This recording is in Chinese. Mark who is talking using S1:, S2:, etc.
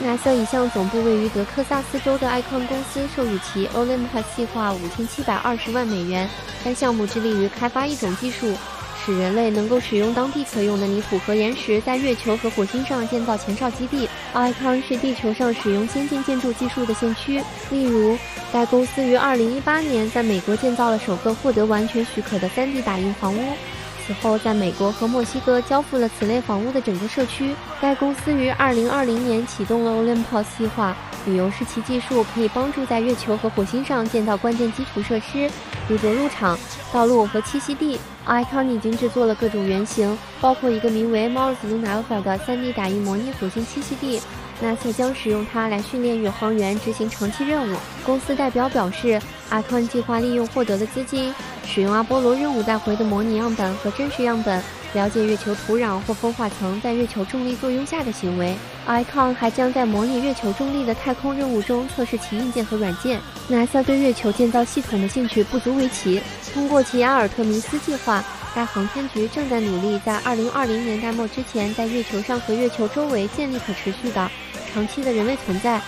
S1: NASA 已向总部位于德克萨斯州的 Icon 公司授予其 Olympus 计划五千七百二十万美元。该项目致力于开发一种技术，使人类能够使用当地可用的泥土和岩石，在月球和火星上建造前哨基地。Icon 是地球上使用先进建筑技术的先驱。例如，该公司于二零一八年在美国建造了首个获得完全许可的 3D 打印房屋。此后，在美国和墨西哥交付了此类房屋的整个社区。该公司于2020年启动了 Olympus 计划，理由是其技术可以帮助在月球和火星上建造关键基础设施，如着陆场、道路和栖息地。Icon 已经制作了各种原型，包括一个名为 Mars Lunar Alpha 的 3D 打印模拟火星栖息地。NASA 将使用它来训练宇航员执行长期任务。公司代表表示，Icon 计划利用获得的资金，使用阿波罗任务带回的模拟样本和真实样本，了解月球土壤或风化层在月球重力作用下的行为。Icon 还将在模拟月球重力的太空任务中测试其硬件和软件。NASA 对月球建造系统的兴趣不足为奇。通过其阿尔特弥斯计划，该航天局正在努力在2020年代末之前，在月球上和月球周围建立可持续的。长期的人类存在。